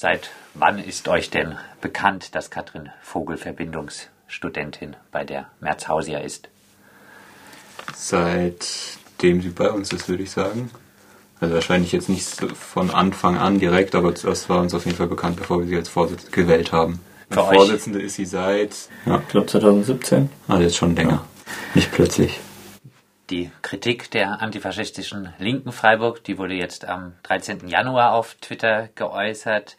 Seit wann ist euch denn bekannt, dass Katrin Vogel Verbindungsstudentin bei der Merzhausia ist? Seitdem sie bei uns ist, würde ich sagen. Also wahrscheinlich jetzt nicht von Anfang an direkt, aber das war uns auf jeden Fall bekannt, bevor wir sie als Vorsitzende gewählt haben. Für? Vorsitzende ist sie seit, Ja, ich glaube 2017. also jetzt schon länger. Nicht plötzlich. Die Kritik der antifaschistischen Linken Freiburg, die wurde jetzt am 13. Januar auf Twitter geäußert.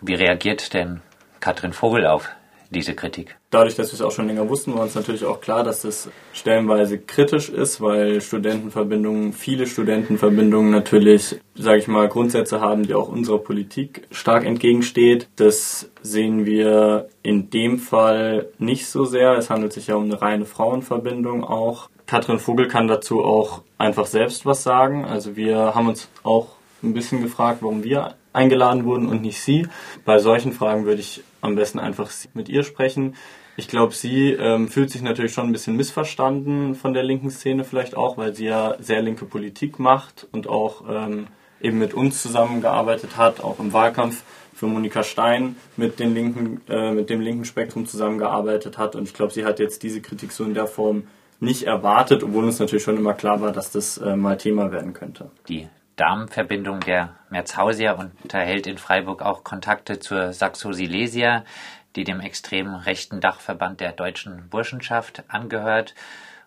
Wie reagiert denn Katrin Vogel auf diese Kritik? Dadurch, dass wir es auch schon länger wussten, war uns natürlich auch klar, dass das stellenweise kritisch ist, weil Studentenverbindungen, viele Studentenverbindungen natürlich, sage ich mal, Grundsätze haben, die auch unserer Politik stark entgegensteht. Das sehen wir in dem Fall nicht so sehr. Es handelt sich ja um eine reine Frauenverbindung auch. Katrin Vogel kann dazu auch einfach selbst was sagen. Also wir haben uns auch ein bisschen gefragt, warum wir eingeladen wurden und nicht sie. Bei solchen Fragen würde ich am besten einfach mit ihr sprechen. Ich glaube, sie ähm, fühlt sich natürlich schon ein bisschen missverstanden von der linken Szene vielleicht auch, weil sie ja sehr linke Politik macht und auch ähm, eben mit uns zusammengearbeitet hat, auch im Wahlkampf für Monika Stein mit, den linken, äh, mit dem linken Spektrum zusammengearbeitet hat. Und ich glaube, sie hat jetzt diese Kritik so in der Form nicht erwartet, obwohl uns natürlich schon immer klar war, dass das äh, mal Thema werden könnte. Die Damenverbindung der Merzhausia unterhält in Freiburg auch Kontakte zur Saxo-Silesia, die dem extremen rechten Dachverband der deutschen Burschenschaft angehört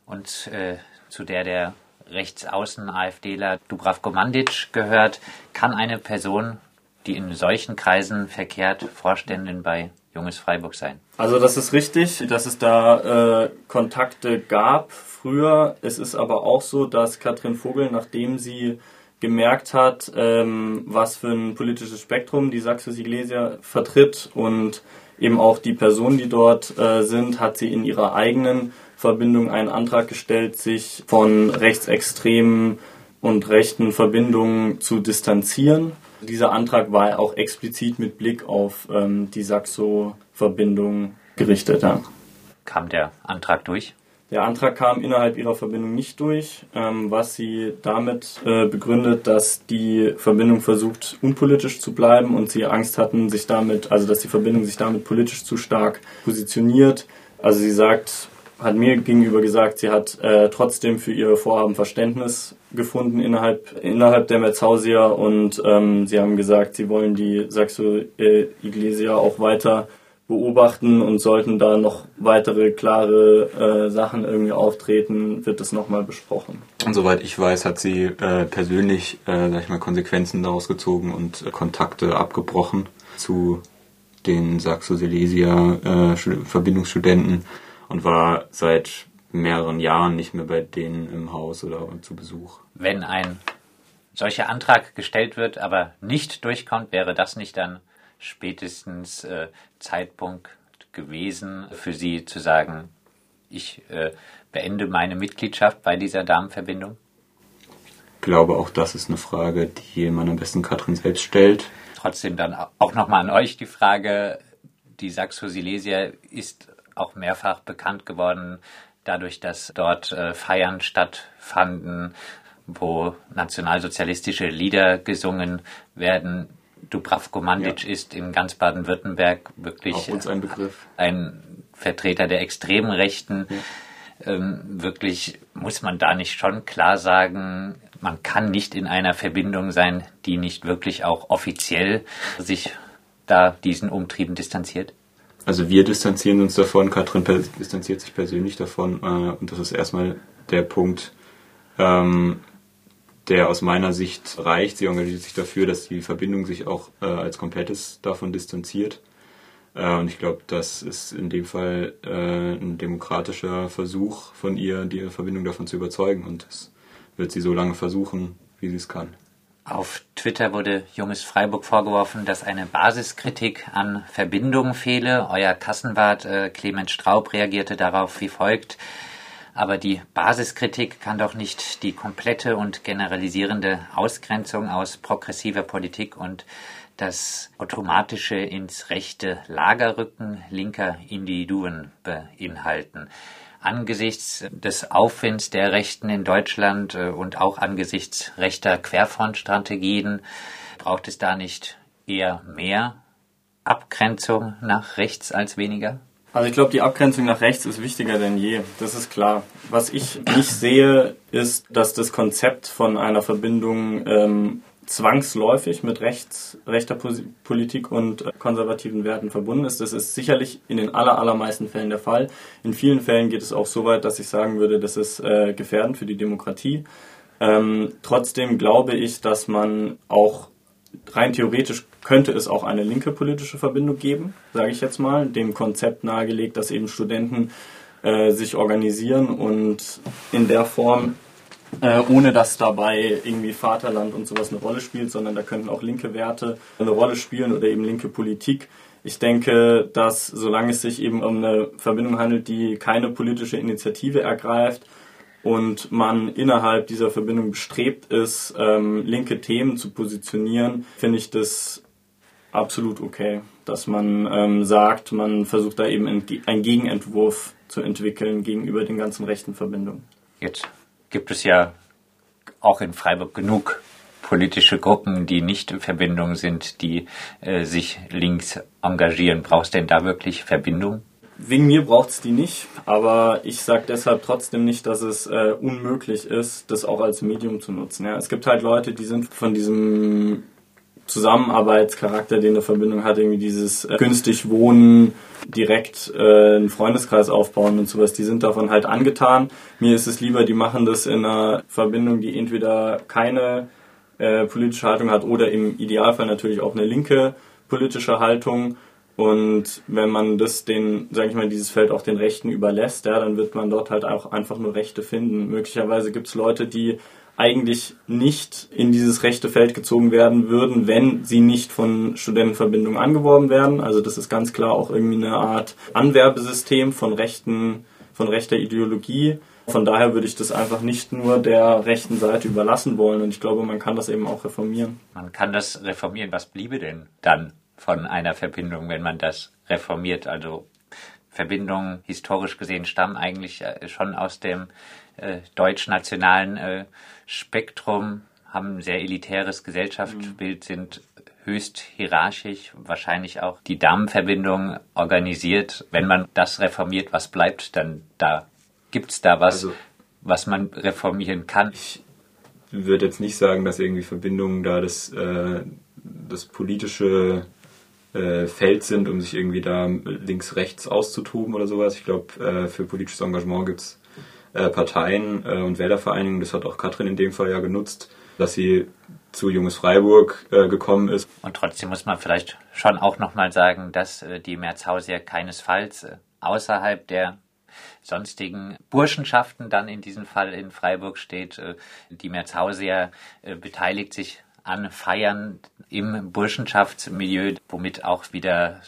und äh, zu der der rechtsaußen AfDler Dubravko Mandic gehört. Kann eine Person, die in solchen Kreisen verkehrt, Vorständin bei Junges Freiburg sein? Also das ist richtig, dass es da äh, Kontakte gab früher. Es ist aber auch so, dass Katrin Vogel, nachdem sie gemerkt hat, ähm, was für ein politisches Spektrum die Saxo Silesia vertritt und eben auch die Personen, die dort äh, sind, hat sie in ihrer eigenen Verbindung einen Antrag gestellt, sich von rechtsextremen und rechten Verbindungen zu distanzieren. Dieser Antrag war auch explizit mit Blick auf ähm, die Saxo-Verbindung gerichtet. Ja. Kam der Antrag durch? Der Antrag kam innerhalb ihrer Verbindung nicht durch, ähm, was sie damit äh, begründet, dass die Verbindung versucht, unpolitisch zu bleiben und sie Angst hatten, sich damit, also dass die Verbindung sich damit politisch zu stark positioniert. Also sie sagt, hat mir gegenüber gesagt, sie hat äh, trotzdem für ihre Vorhaben Verständnis gefunden innerhalb, innerhalb der Metzhausia und ähm, sie haben gesagt, sie wollen die Saxo äh, Iglesia auch weiter beobachten und sollten da noch weitere klare äh, Sachen irgendwie auftreten, wird das nochmal besprochen. Und soweit ich weiß, hat sie äh, persönlich, äh, sag ich mal, Konsequenzen daraus gezogen und Kontakte abgebrochen zu den Saxo-Silesia äh, und war seit mehreren Jahren nicht mehr bei denen im Haus oder zu Besuch. Wenn ein solcher Antrag gestellt wird, aber nicht durchkommt, wäre das nicht dann spätestens äh, Zeitpunkt gewesen für Sie zu sagen, ich äh, beende meine Mitgliedschaft bei dieser Damenverbindung? Ich glaube, auch das ist eine Frage, die man am besten Katrin selbst stellt. Trotzdem dann auch nochmal an euch die Frage, die Saxo Silesia ist auch mehrfach bekannt geworden, dadurch, dass dort äh, Feiern stattfanden, wo nationalsozialistische Lieder gesungen werden. Dubravko Mandic Ja. ist in ganz Baden-Württemberg wirklich ein ein Vertreter der extremen Rechten. Ähm, wirklich muss man da nicht schon klar sagen, man kann nicht in einer Verbindung sein, die nicht wirklich auch offiziell sich da diesen Umtrieben distanziert. Also wir distanzieren uns davon, Katrin distanziert sich persönlich davon äh, und das ist erstmal der Punkt, ähm, der aus meiner Sicht reicht. Sie engagiert sich dafür, dass die Verbindung sich auch äh, als komplettes davon distanziert. Äh, und ich glaube, das ist in dem Fall äh, ein demokratischer Versuch von ihr, die Verbindung davon zu überzeugen und das wird sie so lange versuchen, wie sie es kann. Auf Twitter wurde Junges Freiburg vorgeworfen, dass eine Basiskritik an Verbindungen fehle. Euer Kassenwart äh, Clemens Straub reagierte darauf wie folgt. Aber die Basiskritik kann doch nicht die komplette und generalisierende Ausgrenzung aus progressiver Politik und das automatische ins rechte Lagerrücken linker Individuen beinhalten. Angesichts des Aufwinds der Rechten in Deutschland äh, und auch angesichts rechter Querfrontstrategien braucht es da nicht eher mehr Abgrenzung nach rechts als weniger? Also ich glaube, die Abgrenzung nach rechts ist wichtiger denn je. Das ist klar. Was ich nicht sehe, ist, dass das Konzept von einer Verbindung ähm, zwangsläufig mit rechts, rechter Politik und konservativen Werten verbunden ist. Das ist sicherlich in den aller, allermeisten Fällen der Fall. In vielen Fällen geht es auch so weit, dass ich sagen würde, das ist äh, gefährdend für die Demokratie. Ähm, trotzdem glaube ich, dass man auch rein theoretisch könnte es auch eine linke politische Verbindung geben, sage ich jetzt mal, dem Konzept nahegelegt, dass eben Studenten äh, sich organisieren und in der Form, äh, ohne dass dabei irgendwie Vaterland und sowas eine Rolle spielt, sondern da könnten auch linke Werte eine Rolle spielen oder eben linke Politik. Ich denke, dass solange es sich eben um eine Verbindung handelt, die keine politische Initiative ergreift, und man innerhalb dieser Verbindung bestrebt ist, ähm, linke Themen zu positionieren, finde ich das absolut okay, dass man ähm, sagt, man versucht da eben einen Gegenentwurf zu entwickeln gegenüber den ganzen rechten Verbindungen. Jetzt gibt es ja auch in Freiburg genug politische Gruppen, die nicht in Verbindung sind, die äh, sich links engagieren. Brauchst denn da wirklich Verbindung? Wegen mir braucht es die nicht, aber ich sage deshalb trotzdem nicht, dass es äh, unmöglich ist, das auch als Medium zu nutzen. Ja. Es gibt halt Leute, die sind von diesem Zusammenarbeitscharakter, den eine Verbindung hat, irgendwie dieses äh, günstig Wohnen, direkt äh, einen Freundeskreis aufbauen und sowas, die sind davon halt angetan. Mir ist es lieber, die machen das in einer Verbindung, die entweder keine äh, politische Haltung hat oder im Idealfall natürlich auch eine linke politische Haltung und wenn man das den, sage ich mal, dieses Feld auch den Rechten überlässt, ja, dann wird man dort halt auch einfach nur Rechte finden. Möglicherweise gibt es Leute, die eigentlich nicht in dieses rechte Feld gezogen werden würden, wenn sie nicht von Studentenverbindungen angeworben werden. Also das ist ganz klar auch irgendwie eine Art Anwerbesystem von rechten, von rechter Ideologie. Von daher würde ich das einfach nicht nur der rechten Seite überlassen wollen. Und ich glaube, man kann das eben auch reformieren. Man kann das reformieren. Was bliebe denn dann? von einer Verbindung, wenn man das reformiert. Also Verbindungen historisch gesehen stammen eigentlich äh, schon aus dem äh, deutsch-nationalen äh, Spektrum, haben ein sehr elitäres Gesellschaftsbild, sind höchst hierarchisch, wahrscheinlich auch die Damenverbindung organisiert. Wenn man das reformiert, was bleibt dann da? Gibt es da was, also, was man reformieren kann? Ich würde jetzt nicht sagen, dass irgendwie Verbindungen da das, äh, das politische äh, Feld sind, um sich irgendwie da links, rechts auszutoben oder sowas. Ich glaube, äh, für politisches Engagement gibt es äh, Parteien äh, und Wählervereinigungen, das hat auch Katrin in dem Fall ja genutzt, dass sie zu Junges Freiburg äh, gekommen ist. Und trotzdem muss man vielleicht schon auch nochmal sagen, dass äh, die Merzhauser keinesfalls äh, außerhalb der sonstigen Burschenschaften dann in diesem Fall in Freiburg steht. Die Merzhauser äh, beteiligt sich an Feiern im Burschenschaftsmilieu, womit auch wieder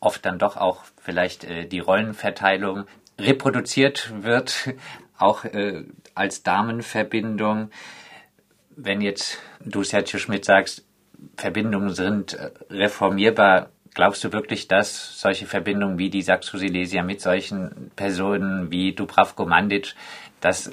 oft dann doch auch vielleicht die Rollenverteilung reproduziert wird, auch äh, als Damenverbindung. Wenn jetzt du, Sergio Schmidt, sagst, Verbindungen sind äh, reformierbar, glaubst du wirklich, dass solche Verbindungen wie die Saxo Silesia mit solchen Personen wie Dubravko Mandic, dass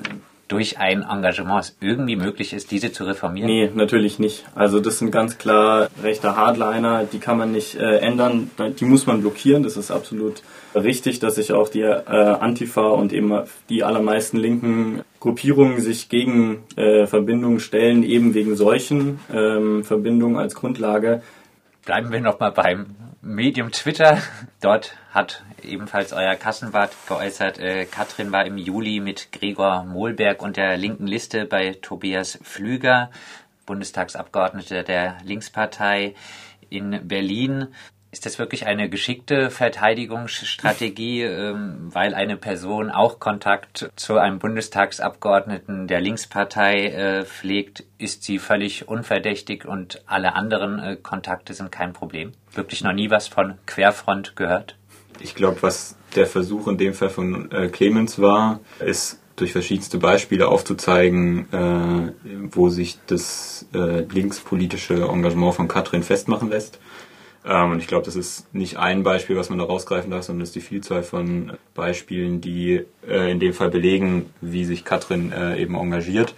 durch ein Engagement irgendwie möglich ist, diese zu reformieren? Nee, natürlich nicht. Also das sind ganz klar rechte Hardliner, die kann man nicht äh, ändern, die muss man blockieren. Das ist absolut richtig, dass sich auch die äh, Antifa und eben die allermeisten linken Gruppierungen sich gegen äh, Verbindungen stellen, eben wegen solchen ähm, Verbindungen als Grundlage. Bleiben wir nochmal beim Medium Twitter. Dort hat ebenfalls euer Kassenwart geäußert, äh, Katrin war im Juli mit Gregor Mohlberg und der linken Liste bei Tobias Flüger, Bundestagsabgeordneter der Linkspartei in Berlin. Ist das wirklich eine geschickte Verteidigungsstrategie, ähm, weil eine Person auch Kontakt zu einem Bundestagsabgeordneten der Linkspartei äh, pflegt? Ist sie völlig unverdächtig und alle anderen äh, Kontakte sind kein Problem? Wirklich noch nie was von Querfront gehört? Ich glaube, was der Versuch in dem Fall von äh, Clemens war, ist durch verschiedenste Beispiele aufzuzeigen, wo sich das linkspolitische Engagement von Katrin festmachen lässt. Ähm, und ich glaube, das ist nicht ein Beispiel, was man da rausgreifen darf, sondern es ist die Vielzahl von Beispielen, die äh, in dem Fall belegen, wie sich Katrin äh, eben engagiert.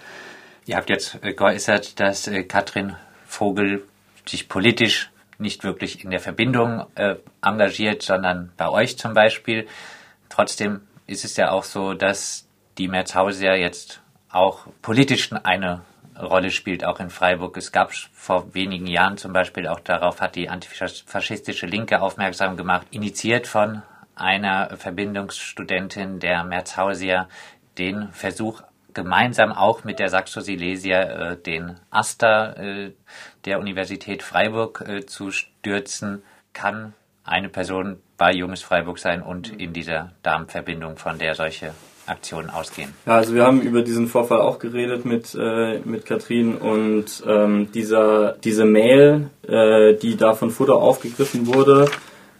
Ihr habt jetzt äh, geäußert, dass Katrin Vogel sich politisch nicht wirklich in der Verbindung engagiert, sondern bei euch zum Beispiel. Trotzdem ist es ja auch so, dass die Merzhauser jetzt auch politisch eine Rolle spielt, auch in Freiburg. Es gab vor wenigen Jahren zum Beispiel, auch darauf hat die antifaschistische Linke aufmerksam gemacht, initiiert von einer Verbindungsstudentin der Merzhausier, den Versuch gemeinsam auch mit der Saxo Silesia äh, den Aster äh, der Universität Freiburg äh, zu stürzen, kann eine Person bei Junges Freiburg sein und in dieser Darmverbindung, von der solche Aktionen ausgehen. Ja, also wir haben über diesen Vorfall auch geredet mit, äh, mit Katrin und ähm, dieser, diese Mail, äh, die da von Futter aufgegriffen wurde,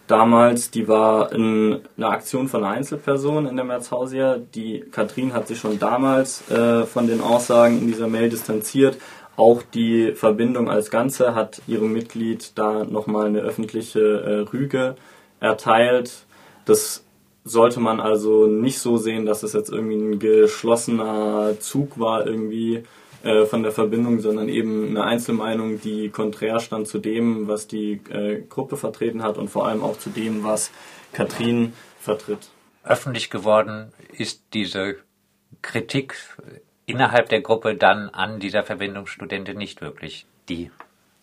damals, die war in, eine Aktion von einer Einzelperson in der Merzhausia. Die Katrin hat sich schon damals äh, von den Aussagen in dieser Mail distanziert. Auch die Verbindung als Ganze hat ihrem Mitglied da nochmal eine öffentliche äh, Rüge erteilt. Das sollte man also nicht so sehen, dass es jetzt irgendwie ein geschlossener Zug war irgendwie äh, von der Verbindung, sondern eben eine Einzelmeinung, die konträr stand zu dem, was die äh, Gruppe vertreten hat und vor allem auch zu dem, was Katrin vertritt. Öffentlich geworden ist diese Kritik innerhalb der Gruppe dann an dieser Verbindungsstudentin nicht wirklich. Die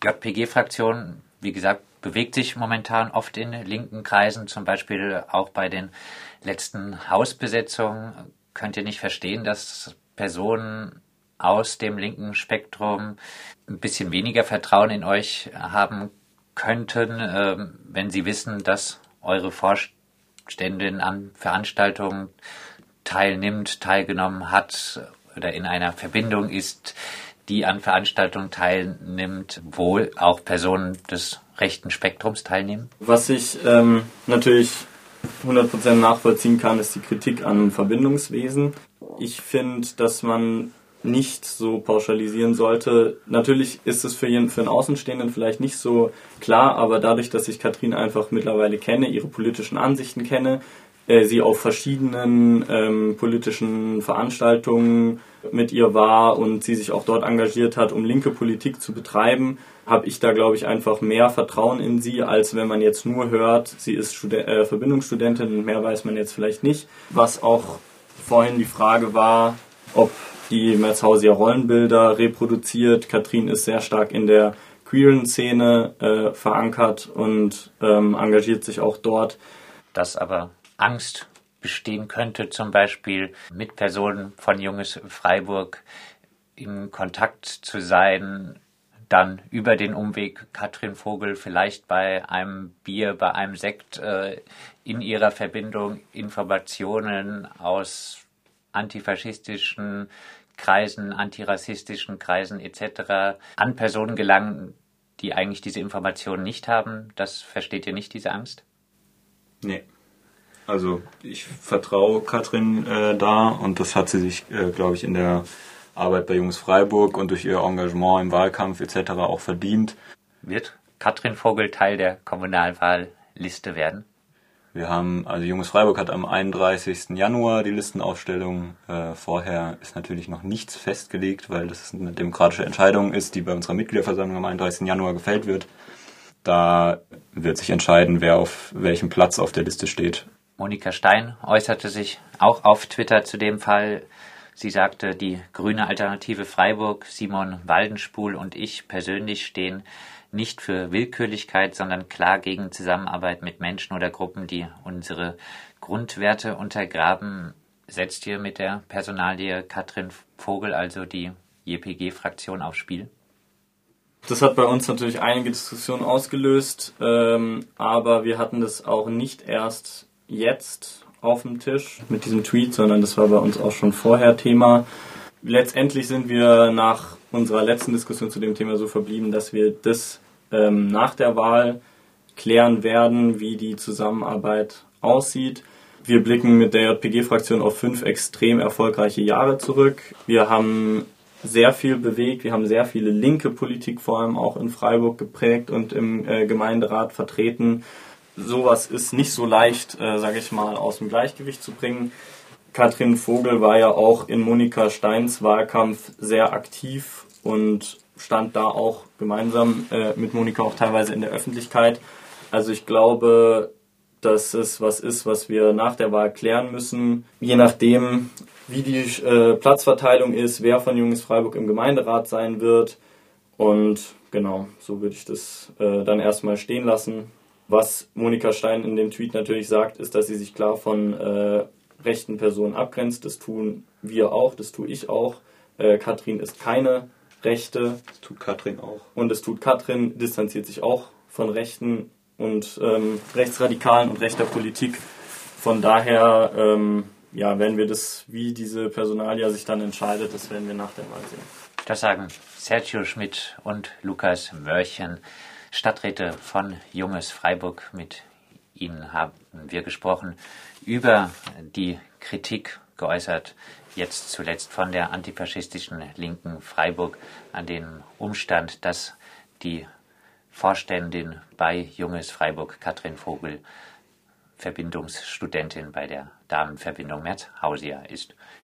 JPG-Fraktion, wie gesagt, bewegt sich momentan oft in linken Kreisen, zum Beispiel auch bei den letzten Hausbesetzungen. Könnt ihr nicht verstehen, dass Personen aus dem linken Spektrum ein bisschen weniger Vertrauen in euch haben könnten, ähm, wenn sie wissen, dass eure Vorständin an Veranstaltungen teilnimmt, teilgenommen hat oder in einer Verbindung ist, die an Veranstaltungen teilnimmt, wo auch Personen des rechten Spektrums teilnehmen? Was ich ähm, natürlich 100% nachvollziehen kann, ist die Kritik an Verbindungswesen. Ich finde, dass man nicht so pauschalisieren sollte. Natürlich ist es für, jeden, für einen Außenstehenden vielleicht nicht so klar, aber dadurch, dass ich Katrin einfach mittlerweile kenne, ihre politischen Ansichten kenne, äh, sie auf verschiedenen ähm, politischen Veranstaltungen mit ihr war und sie sich auch dort engagiert hat, um linke Politik zu betreiben, habe ich da, glaube ich, einfach mehr Vertrauen in sie, als wenn man jetzt nur hört, sie ist Studen äh, Verbindungsstudentin und mehr weiß man jetzt vielleicht nicht. Was auch vorhin die Frage war, ob die Merzhausier Rollenbilder reproduziert. Katrin ist sehr stark in der queeren Szene äh, verankert und ähm, engagiert sich auch dort. Dass aber Angst bestehen könnte, zum Beispiel mit Personen von Junges Freiburg in Kontakt zu sein, dann über den Umweg Katrin Vogel vielleicht bei einem Bier, bei einem Sekt äh, in ihrer Verbindung Informationen aus antifaschistischen Kreisen, antirassistischen Kreisen etc. an Personen gelangen, die eigentlich diese Informationen nicht haben. Das versteht ihr nicht, diese Angst? Nee. Also ich vertraue Katrin äh, da und das hat sie sich, äh, glaube ich, in der Arbeit bei Jungs Freiburg und durch ihr Engagement im Wahlkampf etc. auch verdient. Wird Katrin Vogel Teil der Kommunalwahlliste werden? Wir haben, also Junges Freiburg hat am 31. Januar die Listenaufstellung. Äh, vorher ist natürlich noch nichts festgelegt, weil das eine demokratische Entscheidung ist, die bei unserer Mitgliederversammlung am 31. Januar gefällt wird. Da wird sich entscheiden, wer auf welchem Platz auf der Liste steht. Monika Stein äußerte sich auch auf Twitter zu dem Fall. Sie sagte, die grüne Alternative Freiburg, Simon Waldenspul und ich persönlich stehen nicht für Willkürlichkeit, sondern klar gegen Zusammenarbeit mit Menschen oder Gruppen, die unsere Grundwerte untergraben. Setzt ihr mit der Personalie Katrin Vogel, also die JPG-Fraktion, aufs Spiel? Das hat bei uns natürlich einige Diskussionen ausgelöst, ähm, aber wir hatten das auch nicht erst jetzt auf dem Tisch mit diesem Tweet, sondern das war bei uns auch schon vorher Thema. Letztendlich sind wir nach unserer letzten Diskussion zu dem Thema so verblieben, dass wir das ähm, nach der Wahl klären werden, wie die Zusammenarbeit aussieht. Wir blicken mit der JPG-Fraktion auf fünf extrem erfolgreiche Jahre zurück. Wir haben sehr viel bewegt. Wir haben sehr viele linke Politik vor allem auch in Freiburg geprägt und im äh, Gemeinderat vertreten. Sowas ist nicht so leicht, äh, sage ich mal, aus dem Gleichgewicht zu bringen. Katrin Vogel war ja auch in Monika Steins Wahlkampf sehr aktiv und stand da auch gemeinsam äh, mit Monika auch teilweise in der Öffentlichkeit. Also ich glaube, dass es was ist, was wir nach der Wahl klären müssen. Je nachdem, wie die äh, Platzverteilung ist, wer von Junges Freiburg im Gemeinderat sein wird. Und genau, so würde ich das äh, dann erstmal stehen lassen. Was Monika Stein in dem Tweet natürlich sagt, ist, dass sie sich klar von äh, rechten Personen abgrenzt. Das tun wir auch, das tue ich auch. Äh, Katrin ist keine Rechte. Das tut Katrin auch. Und es tut Katrin, distanziert sich auch von Rechten und ähm, Rechtsradikalen und rechter Politik. Von daher ähm, ja, werden wir das, wie diese Personalia sich dann entscheidet, das werden wir nach der Wahl sehen. Das sagen Sergio Schmidt und Lukas Mörchen, Stadträte von Junges Freiburg. Mit ihnen haben wir gesprochen über die Kritik geäußert, jetzt zuletzt von der antifaschistischen Linken Freiburg an dem Umstand, dass die Vorständin bei Junges Freiburg, Katrin Vogel, Verbindungsstudentin bei der Damenverbindung Merzhausia ist.